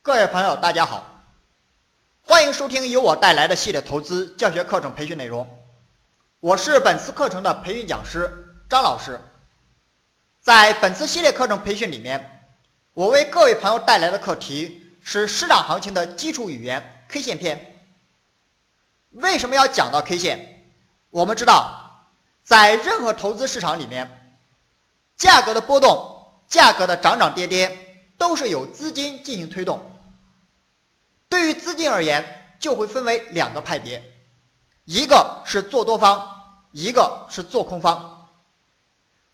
各位朋友，大家好，欢迎收听由我带来的系列投资教学课程培训内容。我是本次课程的培训讲师张老师。在本次系列课程培训里面，我为各位朋友带来的课题是市场行情的基础语言 K 线篇。为什么要讲到 K 线？我们知道，在任何投资市场里面，价格的波动、价格的涨涨跌跌，都是由资金进行推动。对于资金而言，就会分为两个派别，一个是做多方，一个是做空方。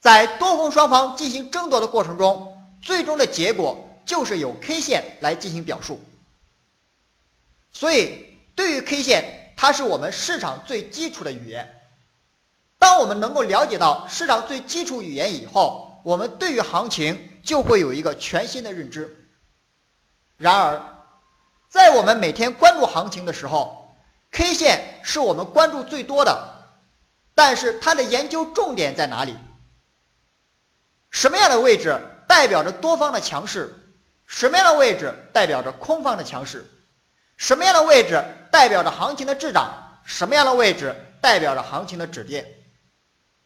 在多空双方进行争夺的过程中，最终的结果就是由 K 线来进行表述。所以，对于 K 线，它是我们市场最基础的语言。当我们能够了解到市场最基础语言以后，我们对于行情就会有一个全新的认知。然而，在我们每天关注行情的时候，K 线是我们关注最多的，但是它的研究重点在哪里？什么样的位置代表着多方的强势？什么样的位置代表着空方的强势？什么样的位置代表着行情的滞涨？什么样的位置代表着行情的止跌？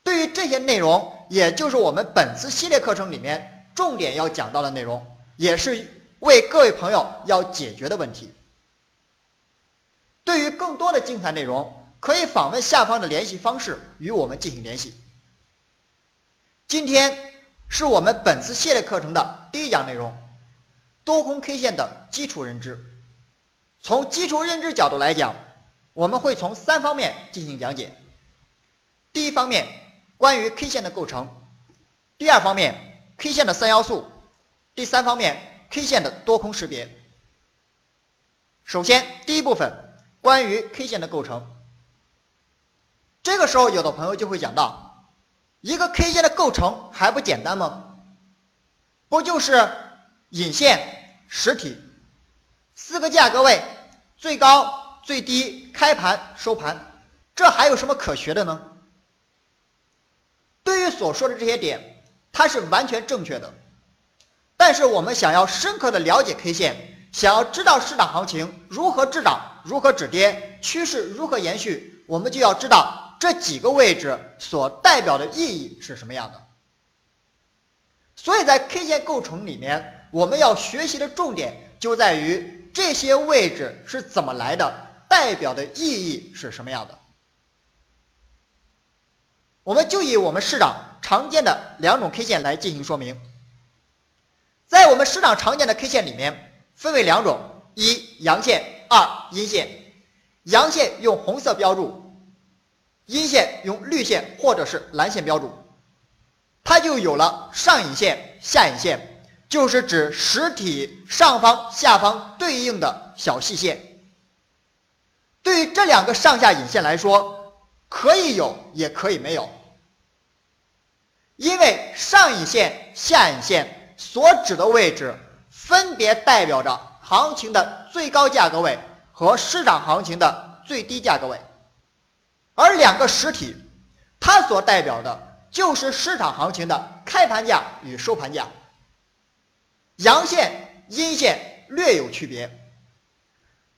对于这些内容，也就是我们本次系列课程里面重点要讲到的内容，也是。为各位朋友要解决的问题。对于更多的精彩内容，可以访问下方的联系方式与我们进行联系。今天是我们本次系列课程的第一讲内容：多空 K 线的基础认知。从基础认知角度来讲，我们会从三方面进行讲解。第一方面，关于 K 线的构成；第二方面，K 线的三要素；第三方面。K 线的多空识别。首先，第一部分关于 K 线的构成。这个时候，有的朋友就会讲到，一个 K 线的构成还不简单吗？不就是引线、实体、四个价格位、最高、最低、开盘、收盘，这还有什么可学的呢？对于所说的这些点，它是完全正确的。但是我们想要深刻的了解 K 线，想要知道市场行情如何滞涨、如何止跌、趋势如何延续，我们就要知道这几个位置所代表的意义是什么样的。所以在 K 线构成里面，我们要学习的重点就在于这些位置是怎么来的，代表的意义是什么样的。我们就以我们市场常见的两种 K 线来进行说明。在我们市场常见的 K 线里面，分为两种：一阳线，二阴线。阳线用红色标注，阴线用绿线或者是蓝线标注，它就有了上影线、下影线，就是指实体上方、下方对应的小细线。对于这两个上下影线来说，可以有，也可以没有，因为上影线、下影线。所指的位置分别代表着行情的最高价格位和市场行情的最低价格位，而两个实体，它所代表的就是市场行情的开盘价与收盘价。阳线、阴线略有区别。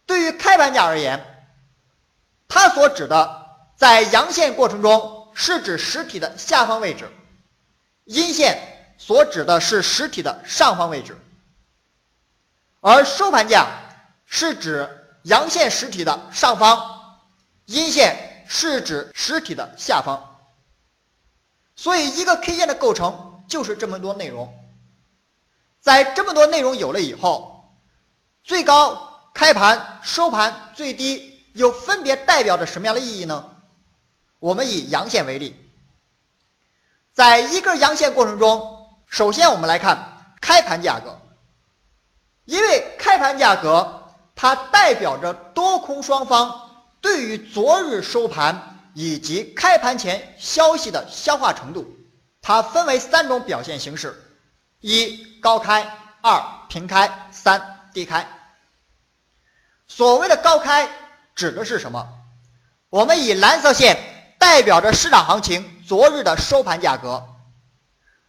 对于开盘价而言，它所指的在阳线过程中是指实体的下方位置，阴线。所指的是实体的上方位置，而收盘价是指阳线实体的上方，阴线是指实体的下方。所以，一个 K 线的构成就是这么多内容。在这么多内容有了以后，最高、开盘、收盘、最低又分别代表着什么样的意义呢？我们以阳线为例，在一根阳线过程中。首先，我们来看开盘价格，因为开盘价格它代表着多空双方对于昨日收盘以及开盘前消息的消化程度，它分为三种表现形式：一高开，二平开，三低开。所谓的高开指的是什么？我们以蓝色线代表着市场行情昨日的收盘价格。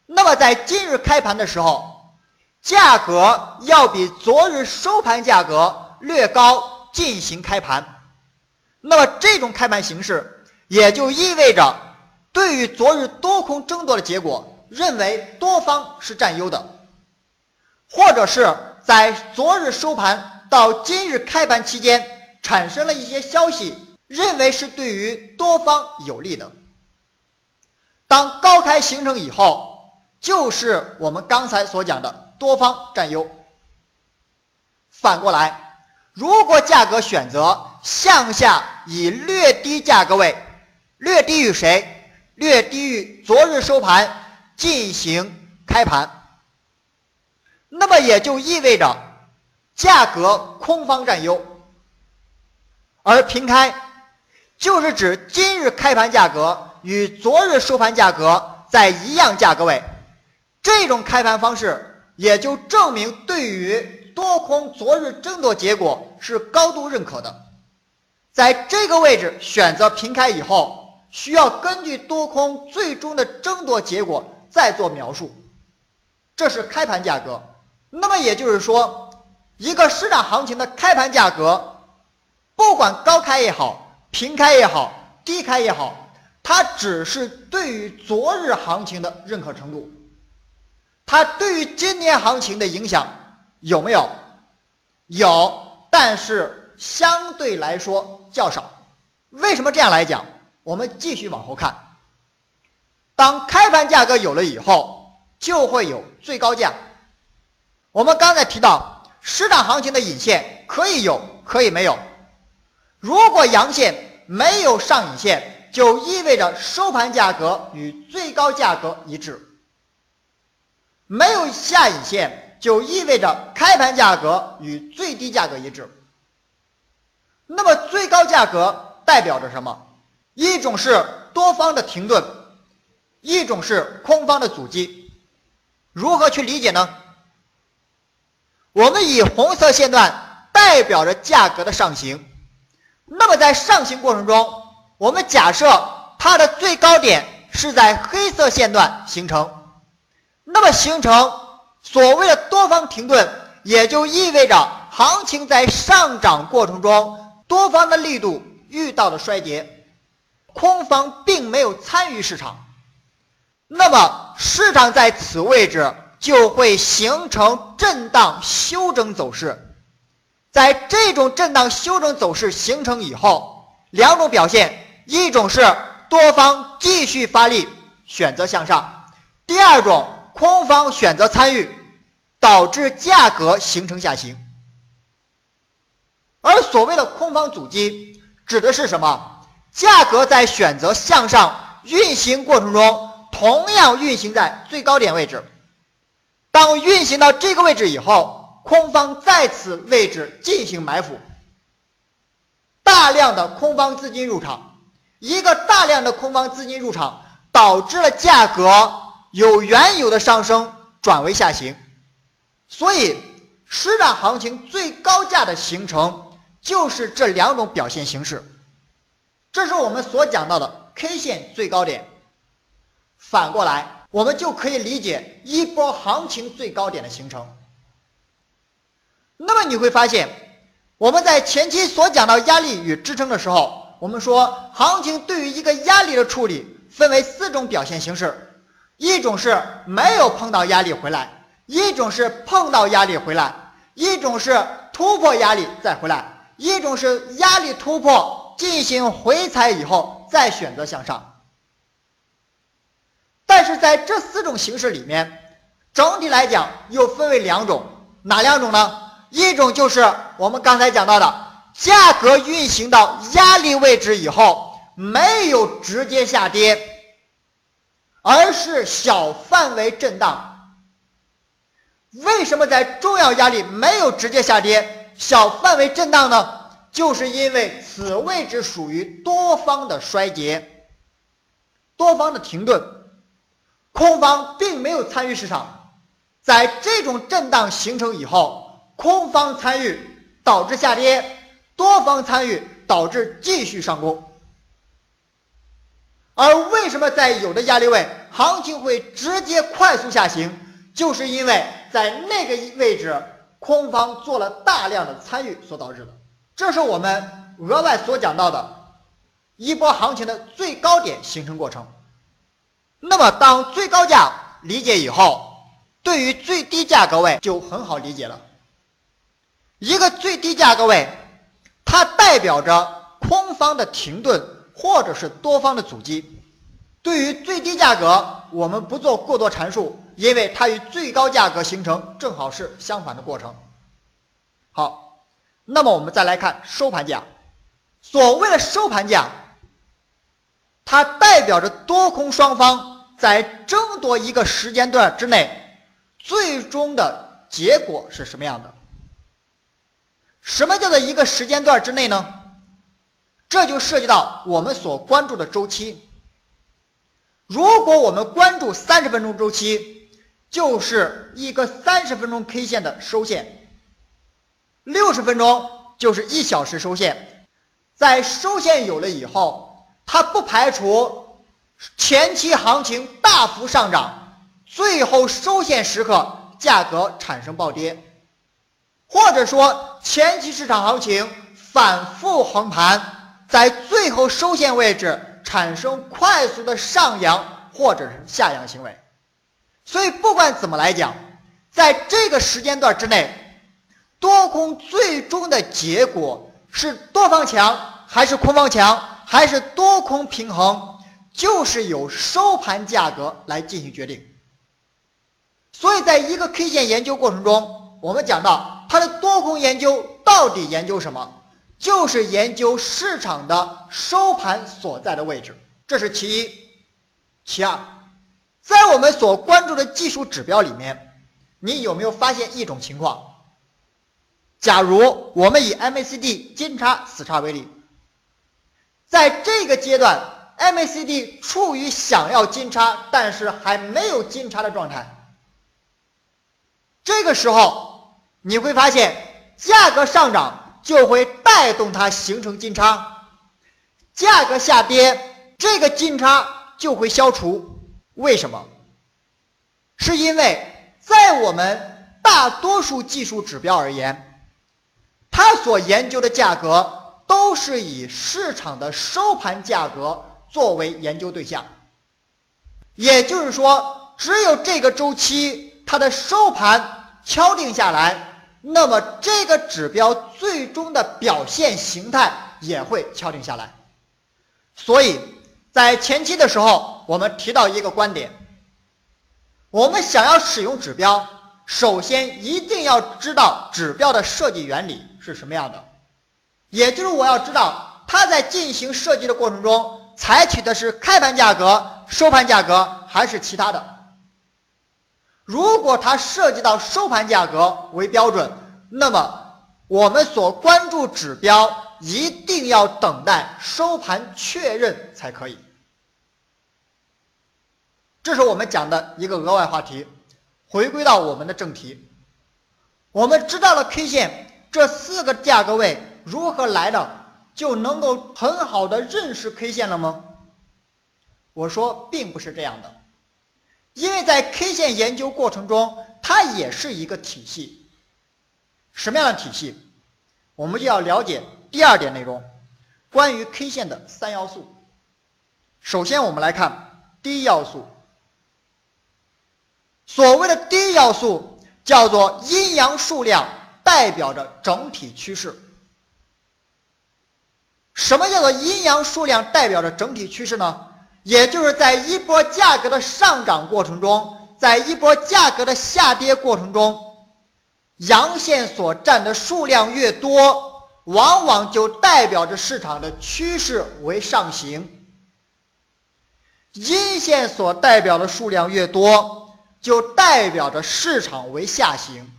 那么在今日开盘的时候，价格要比昨日收盘价格略高进行开盘，那么这种开盘形式也就意味着，对于昨日多空争夺的结果，认为多方是占优的，或者是在昨日收盘到今日开盘期间产生了一些消息，认为是对于多方有利的。当高开形成以后，就是我们刚才所讲的。多方占优。反过来，如果价格选择向下以略低价格位，略低于谁？略低于昨日收盘进行开盘，那么也就意味着价格空方占优。而平开就是指今日开盘价格与昨日收盘价格在一样价格位，这种开盘方式。也就证明，对于多空昨日争夺结果是高度认可的。在这个位置选择平开以后，需要根据多空最终的争夺结果再做描述。这是开盘价格。那么也就是说，一个市场行情的开盘价格，不管高开也好，平开也好，低开也好，它只是对于昨日行情的认可程度。它对于今年行情的影响有没有？有，但是相对来说较少。为什么这样来讲？我们继续往后看。当开盘价格有了以后，就会有最高价。我们刚才提到，市场行情的引线可以有，可以没有。如果阳线没有上影线，就意味着收盘价格与最高价格一致。没有下影线，就意味着开盘价格与最低价格一致。那么最高价格代表着什么？一种是多方的停顿，一种是空方的阻击。如何去理解呢？我们以红色线段代表着价格的上行。那么在上行过程中，我们假设它的最高点是在黑色线段形成。那么形成所谓的多方停顿，也就意味着行情在上涨过程中，多方的力度遇到了衰竭，空方并没有参与市场。那么市场在此位置就会形成震荡修整走势。在这种震荡修整走势形成以后，两种表现：一种是多方继续发力，选择向上；第二种。空方选择参与，导致价格形成下行。而所谓的空方阻击，指的是什么？价格在选择向上运行过程中，同样运行在最高点位置。当运行到这个位置以后，空方在此位置进行埋伏，大量的空方资金入场，一个大量的空方资金入场，导致了价格。由原有的上升转为下行，所以市场行情最高价的形成就是这两种表现形式。这是我们所讲到的 K 线最高点。反过来，我们就可以理解一波行情最高点的形成。那么你会发现，我们在前期所讲到压力与支撑的时候，我们说行情对于一个压力的处理分为四种表现形式。一种是没有碰到压力回来，一种是碰到压力回来，一种是突破压力再回来，一种是压力突破进行回踩以后再选择向上。但是在这四种形式里面，整体来讲又分为两种，哪两种呢？一种就是我们刚才讲到的，价格运行到压力位置以后没有直接下跌。而是小范围震荡。为什么在重要压力没有直接下跌，小范围震荡呢？就是因为此位置属于多方的衰竭，多方的停顿，空方并没有参与市场。在这种震荡形成以后，空方参与导致下跌，多方参与导致继续上攻。而为什么在有的压力位行情会直接快速下行？就是因为在那个位置空方做了大量的参与所导致的。这是我们额外所讲到的一波行情的最高点形成过程。那么，当最高价理解以后，对于最低价格位就很好理解了。一个最低价格位，它代表着空方的停顿或者是多方的阻击。对于最低价格，我们不做过多阐述，因为它与最高价格形成正好是相反的过程。好，那么我们再来看收盘价。所谓的收盘价，它代表着多空双方在争夺一个时间段之内，最终的结果是什么样的？什么叫做一个时间段之内呢？这就涉及到我们所关注的周期。如果我们关注三十分钟周期，就是一个三十分钟 K 线的收线；六十分钟就是一小时收线。在收线有了以后，它不排除前期行情大幅上涨，最后收线时刻价格产生暴跌，或者说前期市场行情反复横盘，在最后收线位置。产生快速的上扬或者是下扬行为，所以不管怎么来讲，在这个时间段之内，多空最终的结果是多方强还是空方强，还是多空平衡，就是由收盘价格来进行决定。所以，在一个 K 线研究过程中，我们讲到它的多空研究到底研究什么？就是研究市场的收盘所在的位置，这是其一。其二，在我们所关注的技术指标里面，你有没有发现一种情况？假如我们以 MACD 金叉死叉为例，在这个阶段，MACD 处于想要金叉，但是还没有金叉的状态。这个时候，你会发现价格上涨。就会带动它形成金叉，价格下跌，这个金叉就会消除。为什么？是因为在我们大多数技术指标而言，它所研究的价格都是以市场的收盘价格作为研究对象。也就是说，只有这个周期它的收盘敲定下来。那么这个指标最终的表现形态也会敲定下来，所以在前期的时候，我们提到一个观点：我们想要使用指标，首先一定要知道指标的设计原理是什么样的，也就是我要知道它在进行设计的过程中，采取的是开盘价格、收盘价格还是其他的。如果它涉及到收盘价格为标准，那么我们所关注指标一定要等待收盘确认才可以。这是我们讲的一个额外话题。回归到我们的正题，我们知道了 K 线这四个价格位如何来的，就能够很好的认识 K 线了吗？我说并不是这样的。因为在 K 线研究过程中，它也是一个体系。什么样的体系？我们就要了解第二点内容，关于 K 线的三要素。首先，我们来看第一要素。所谓的第一要素叫做阴阳数量，代表着整体趋势。什么叫做阴阳数量代表着整体趋势呢？也就是在一波价格的上涨过程中，在一波价格的下跌过程中，阳线所占的数量越多，往往就代表着市场的趋势为上行；阴线所代表的数量越多，就代表着市场为下行。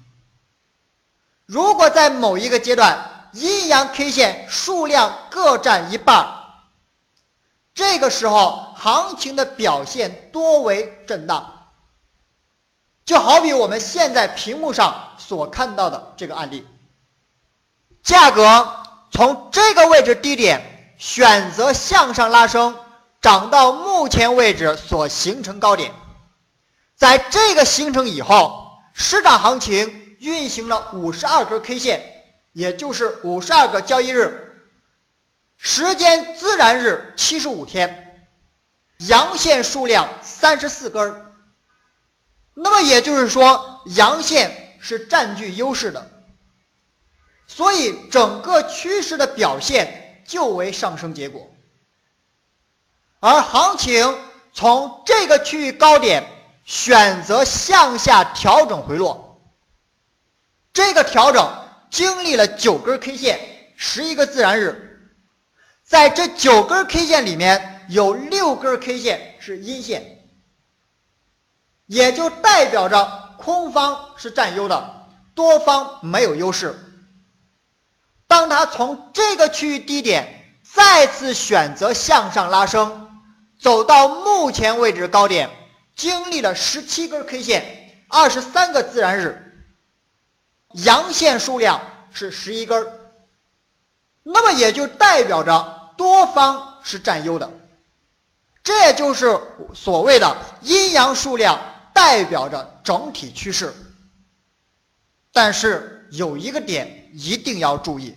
如果在某一个阶段，阴阳 K 线数量各占一半。这个时候，行情的表现多为震荡，就好比我们现在屏幕上所看到的这个案例，价格从这个位置低点选择向上拉升，涨到目前位置所形成高点，在这个形成以后，市场行情运行了五十二根 K 线，也就是五十二个交易日，时间自然日七十五天，阳线数量三十四根那么也就是说，阳线是占据优势的，所以整个趋势的表现就为上升结果，而行情从这个区域高点选择向下调整回落，这个调整经历了九根 K 线，十一个自然日，在这九根 K 线里面有六根 K 线是阴线。也就代表着空方是占优的，多方没有优势。当它从这个区域低点再次选择向上拉升，走到目前位置高点，经历了十七根 K 线，二十三个自然日，阳线数量是十一根，那么也就代表着多方是占优的，这就是所谓的阴阳数量。代表着整体趋势，但是有一个点一定要注意。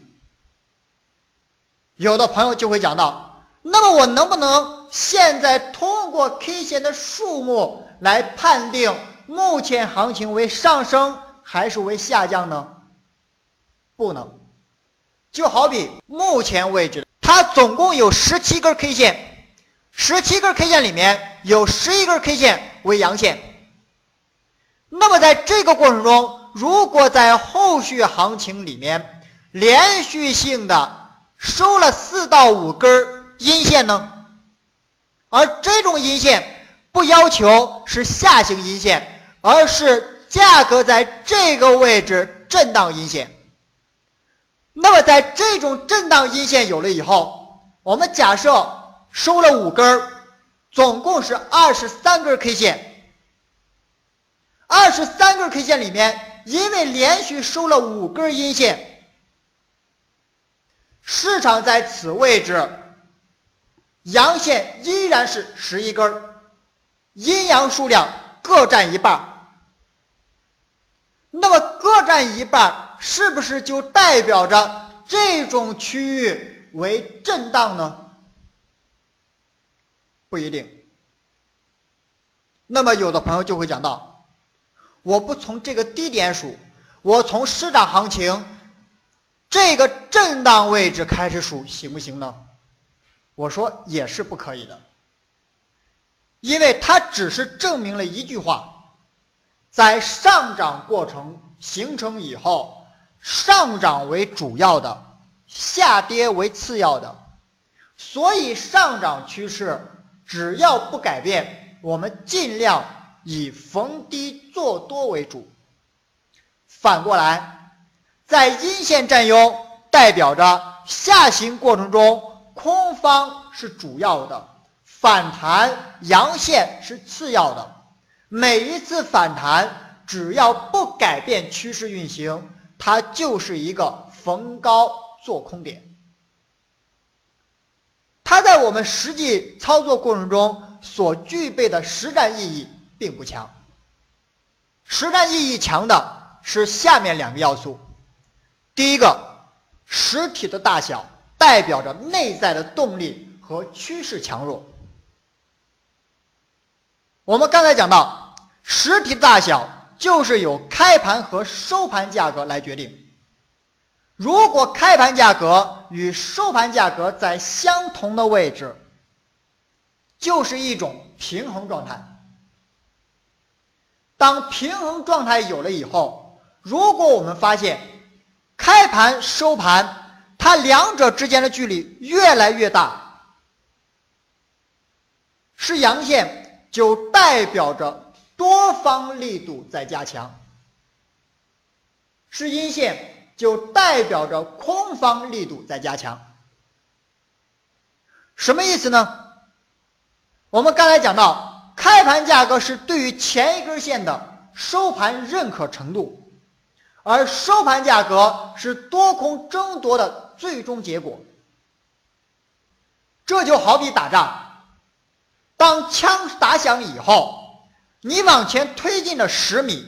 有的朋友就会讲到，那么我能不能现在通过 K 线的数目来判定目前行情为上升还是为下降呢？不能。就好比目前为止，它总共有十七根 K 线，十七根 K 线里面有十一根 K 线为阳线。那么在这个过程中，如果在后续行情里面连续性的收了四到五根阴线呢？而这种阴线不要求是下行阴线，而是价格在这个位置震荡阴线。那么在这种震荡阴线有了以后，我们假设收了五根总共是二十三根 K 线。二十三根 K 线里面，因为连续收了五根阴线，市场在此位置，阳线依然是十一根，阴阳数量各占一半。那么各占一半，是不是就代表着这种区域为震荡呢？不一定。那么有的朋友就会讲到。我不从这个低点数，我从市场行情这个震荡位置开始数，行不行呢？我说也是不可以的，因为它只是证明了一句话：在上涨过程形成以后，上涨为主要的，下跌为次要的，所以上涨趋势只要不改变，我们尽量。以逢低做多为主。反过来，在阴线占优，代表着下行过程中空方是主要的，反弹阳线是次要的。每一次反弹，只要不改变趋势运行，它就是一个逢高做空点。它在我们实际操作过程中所具备的实战意义。并不强，实战意义强的是下面两个要素。第一个，实体的大小代表着内在的动力和趋势强弱。我们刚才讲到，实体大小就是由开盘和收盘价格来决定。如果开盘价格与收盘价格在相同的位置，就是一种平衡状态。当平衡状态有了以后，如果我们发现开盘收盘它两者之间的距离越来越大，是阳线就代表着多方力度在加强；是阴线就代表着空方力度在加强。什么意思呢？我们刚才讲到。开盘价格是对于前一根线的收盘认可程度，而收盘价格是多空争夺的最终结果。这就好比打仗，当枪打响以后，你往前推进了十米，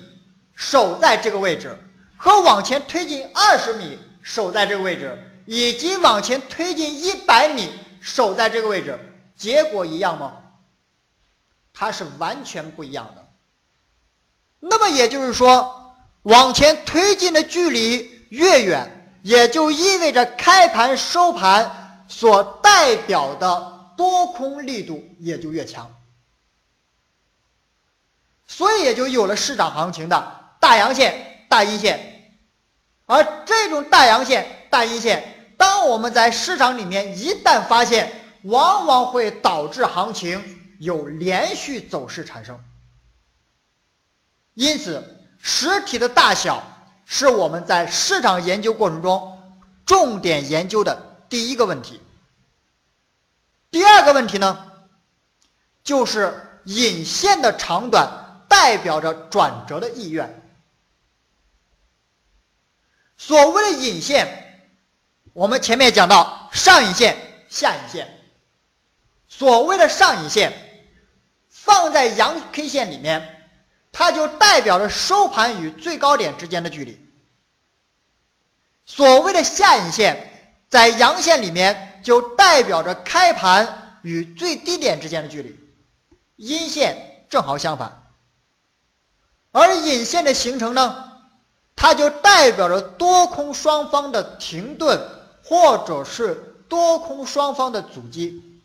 守在这个位置，和往前推进二十米守在这个位置，以及往前推进一百米守在这个位置，结果一样吗？它是完全不一样的。那么也就是说，往前推进的距离越远，也就意味着开盘收盘所代表的多空力度也就越强，所以也就有了市场行情的大阳线、大阴线。而这种大阳线、大阴线，当我们在市场里面一旦发现，往往会导致行情。有连续走势产生，因此实体的大小是我们在市场研究过程中重点研究的第一个问题。第二个问题呢，就是引线的长短代表着转折的意愿。所谓的引线，我们前面讲到上影线、下影线。所谓的上影线。放在阳 K 线里面，它就代表着收盘与最高点之间的距离。所谓的下影线，在阳线里面就代表着开盘与最低点之间的距离。阴线正好相反。而引线的形成呢，它就代表着多空双方的停顿，或者是多空双方的阻击。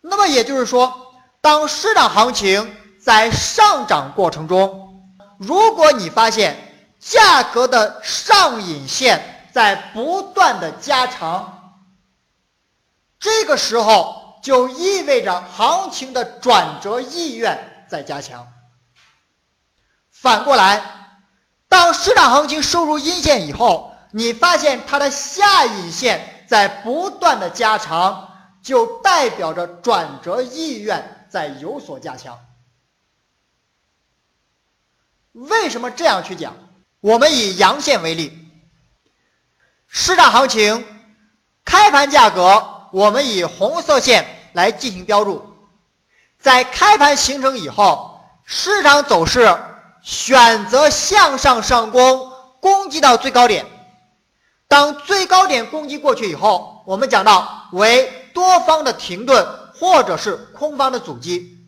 那么也就是说，当市场行情在上涨过程中，如果你发现价格的上影线在不断的加长，这个时候就意味着行情的转折意愿在加强。反过来，当市场行情收入阴线以后，你发现它的下影线在不断的加长。就代表着转折意愿在有所加强。为什么这样去讲？我们以阳线为例，市场行情开盘价格，我们以红色线来进行标注。在开盘形成以后，市场走势选择向上上攻，攻击到最高点。当最高点攻击过去以后，我们讲到为。多方的停顿，或者是空方的阻击，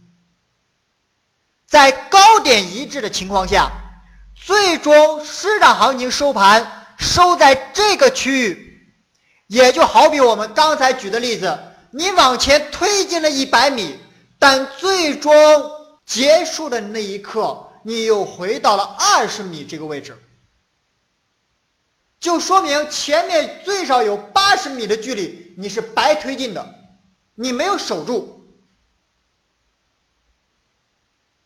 在高点一致的情况下，最终市场行情收盘收在这个区域，也就好比我们刚才举的例子，你往前推进了一百米，但最终结束的那一刻，你又回到了二十米这个位置。就说明前面最少有八十米的距离你是白推进的，你没有守住。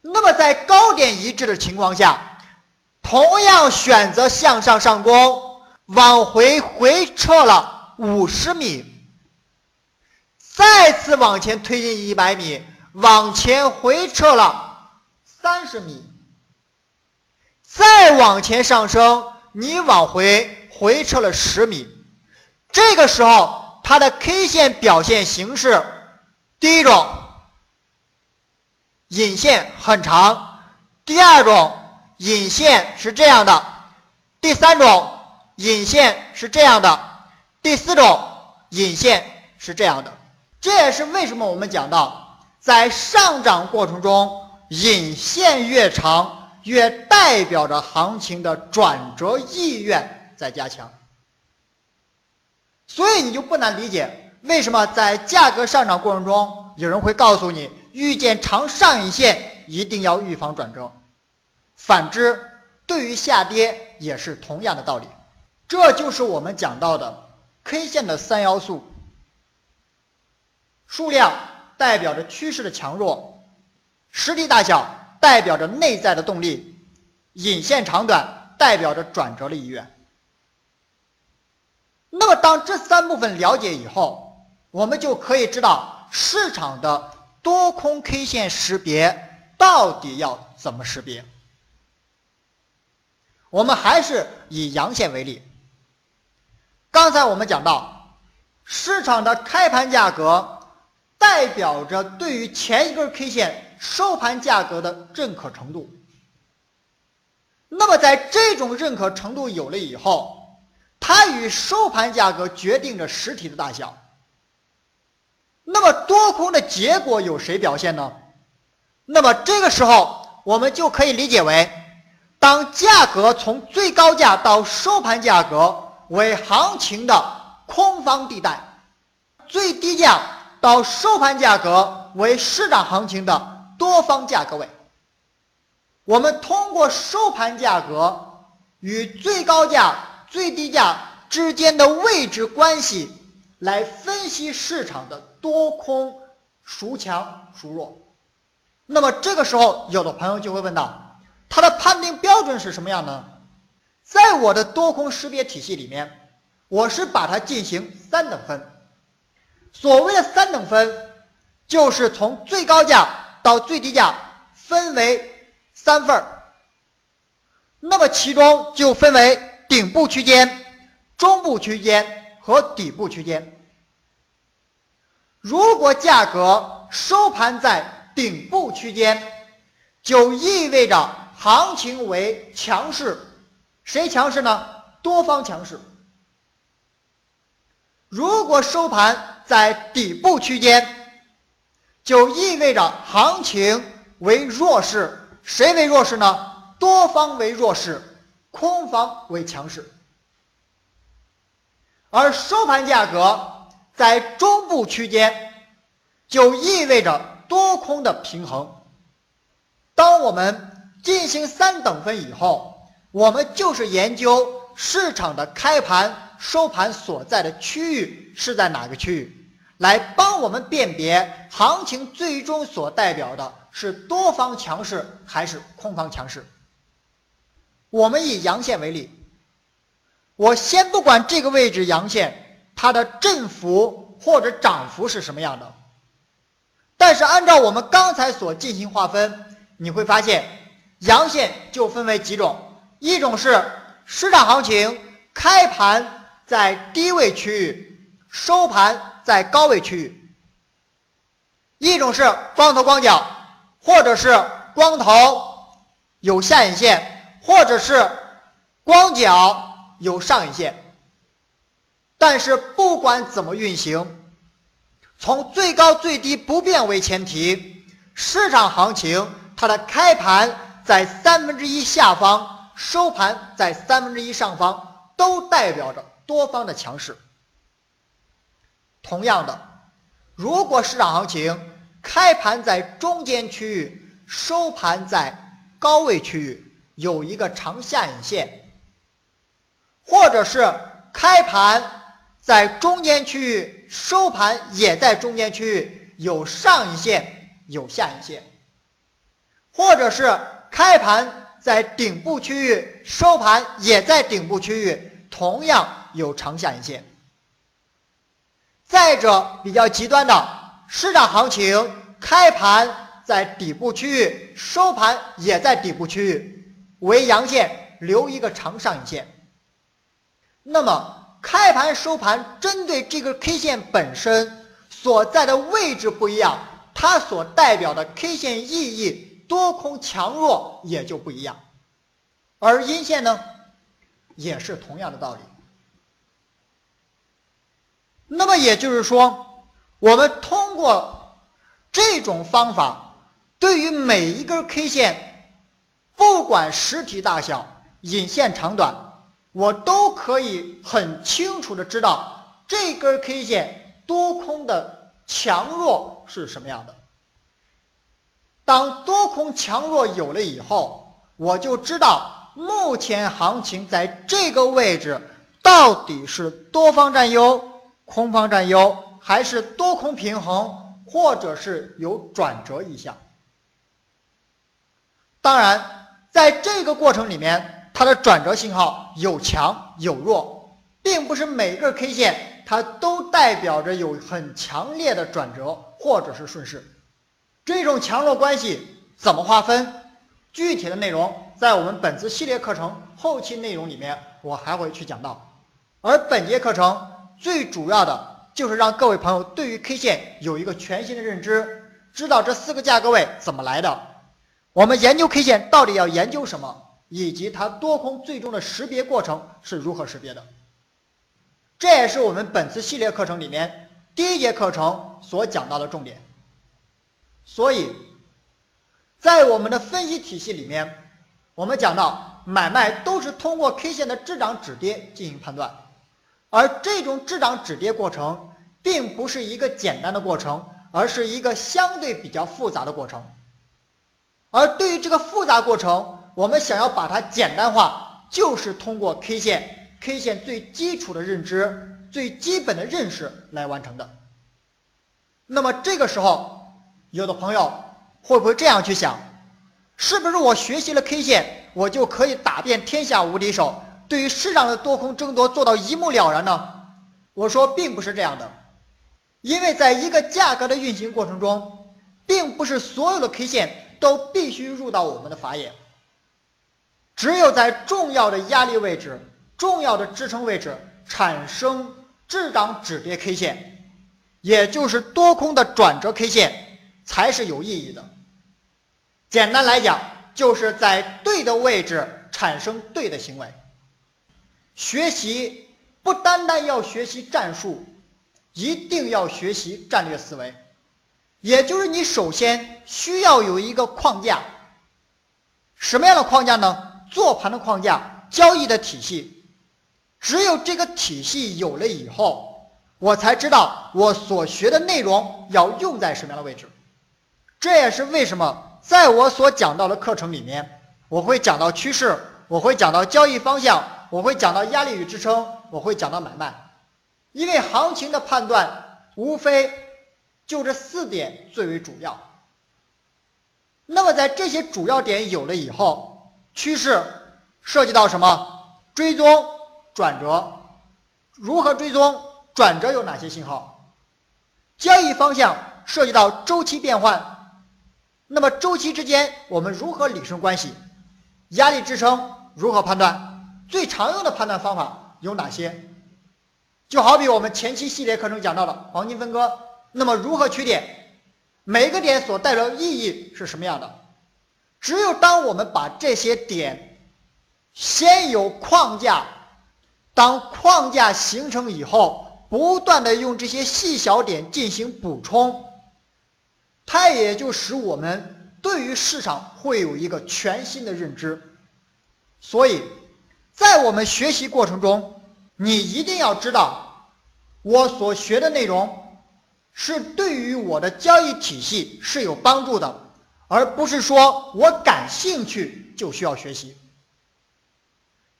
那么在高点一致的情况下，同样选择向上上攻，往回回撤了五十米，再次往前推进一百米，往前回撤了三十米，再往前上升，你往回。回撤了十米，这个时候它的 K 线表现形式，第一种引线很长，第二种引线是这样的，第三种引线是这样的，第四种引线是这样的。这也是为什么我们讲到，在上涨过程中，引线越长，也代表着行情的转折意愿。在加强，所以你就不难理解为什么在价格上涨过程中，有人会告诉你遇见长上影线一定要预防转折。反之，对于下跌也是同样的道理。这就是我们讲到的 K 线的三要素：数量代表着趋势的强弱，实体大小代表着内在的动力，引线长短代表着转折的意愿。那么，当这三部分了解以后，我们就可以知道市场的多空 K 线识别到底要怎么识别。我们还是以阳线为例。刚才我们讲到，市场的开盘价格代表着对于前一根 K 线收盘价格的认可程度。那么在这种认可程度有了以后，它与收盘价格决定着实体的大小。那么多空的结果有谁表现呢？那么这个时候我们就可以理解为，当价格从最高价到收盘价格为行情的空方地带，最低价到收盘价格为市场行情的多方价格位。我们通过收盘价格与最高价、最低价之间的位置关系来分析市场的多空孰强孰弱。那么这个时候，有的朋友就会问到，它的判定标准是什么样呢？在我的多空识别体系里面，我是把它进行三等分。所谓的三等分，就是从最高价到最低价分为。三份，那么其中就分为顶部区间、中部区间和底部区间。如果价格收盘在顶部区间，就意味着行情为强势，谁强势呢？多方强势。如果收盘在底部区间，就意味着行情为弱势。谁为弱势呢？多方为弱势，空方为强势。而收盘价格在中部区间，就意味着多空的平衡。当我们进行三等分以后，我们就是研究市场的开盘、收盘所在的区域是在哪个区域，来帮我们辨别行情最终所代表的。是多方强势还是空方强势？我们以阳线为例，我先不管这个位置阳线它的振幅或者涨幅是什么样的，但是按照我们刚才所进行划分，你会发现阳线就分为几种：一种是市场行情开盘在低位区域，收盘在高位区域；一种是光头光脚。或者是光头有下影线，或者是光脚有上影线。但是不管怎么运行，从最高最低不变为前提，市场行情它的开盘在三分之一下方，收盘在三分之一上方，都代表着多方的强势。同样的，如果市场行情，开盘在中间区域，收盘在高位区域，有一个长下影线，或者是开盘在中间区域，收盘也在中间区域，有上影线，有下影线，或者是开盘在顶部区域，收盘也在顶部区域，同样有长下影线。再者，比较极端的。市场行情开盘在底部区域，收盘也在底部区域，为阳线留一个长上影线。那么开盘收盘针对这个 K 线本身所在的位置不一样，它所代表的 K 线意义多空强弱也就不一样。而阴线呢，也是同样的道理。那么也就是说。我们通过这种方法，对于每一根 K 线，不管实体大小、引线长短，我都可以很清楚的知道这根 K 线多空的强弱是什么样的。当多空强弱有了以后，我就知道目前行情在这个位置到底是多方占优、空方占优。还是多空平衡，或者是有转折意向。当然，在这个过程里面，它的转折信号有强有弱，并不是每个 K 线它都代表着有很强烈的转折或者是顺势。这种强弱关系怎么划分？具体的内容在我们本次系列课程后期内容里面，我还会去讲到。而本节课程最主要的。就是让各位朋友对于 K 线有一个全新的认知，知道这四个价格位怎么来的。我们研究 K 线到底要研究什么？以及它多空最终的识别过程是如何识别的。这也是我们本次系列课程里面第一节课程所讲到的重点。所以，在我们的分析体系里面，我们讲到买卖都是通过 K 线的滞涨止跌进行判断，而这种滞涨止跌过程并不是一个简单的过程，而是一个相对比较复杂的过程。而对于这个复杂过程，我们想要把它简单化，就是通过 K 线、K 线最基础的认知、最基本的认识来完成的。那么这个时候。有的朋友会不会这样去想？是不是我学习了 K 线，我就可以打遍天下无敌手，对于市场的多空争夺做到一目了然呢？我说并不是这样的，因为在一个价格的运行过程中，并不是所有的 K 线都必须入到我们的法眼，只有在重要的压力位置、重要的支撑位置产生滞涨止跌 K 线，也就是多空的转折 K 线。才是有意义的。简单来讲，就是在对的位置产生对的行为。学习不单单要学习战术，一定要学习战略思维。也就是你首先需要有一个框架。什么样的框架呢？做盘的框架，交易的体系。只有这个体系有了以后，我才知道我所学的内容要用在什么样的位置。这也是为什么在我所讲到的课程里面，我会讲到趋势，我会讲到交易方向，我会讲到压力与支撑，我会讲到买卖。因为行情的判断无非就这四点最为主要。那么在这些主要点有了以后，趋势涉及到什么？追踪转折，如何追踪转折？有哪些信号？交易方向涉及到周期变换。那么周期之间我们如何理顺关系？压力支撑如何判断？最常用的判断方法有哪些？就好比我们前期系列课程讲到的黄金分割，那么如何取点？每个点所代表的意义是什么样的？只有当我们把这些点先有框架，当框架形成以后，不断的用这些细小点进行补充。它也就使我们对于市场会有一个全新的认知，所以，在我们学习过程中，你一定要知道，我所学的内容是对于我的交易体系是有帮助的，而不是说我感兴趣就需要学习。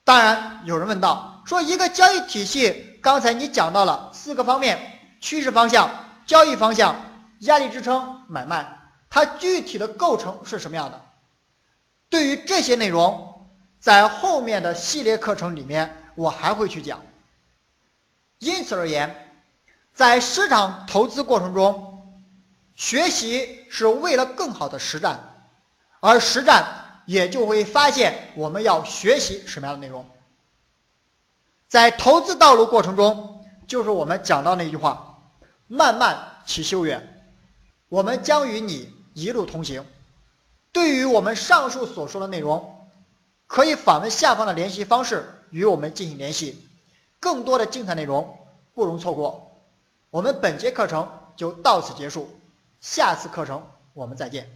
当然，有人问到说，一个交易体系，刚才你讲到了四个方面：趋势方向、交易方向。压力支撑买卖，它具体的构成是什么样的？对于这些内容，在后面的系列课程里面，我还会去讲。因此而言，在市场投资过程中，学习是为了更好的实战，而实战也就会发现我们要学习什么样的内容。在投资道路过程中，就是我们讲到那句话：“慢慢其修远。”我们将与你一路同行。对于我们上述所说的内容，可以访问下方的联系方式与我们进行联系。更多的精彩内容不容错过。我们本节课程就到此结束，下次课程我们再见。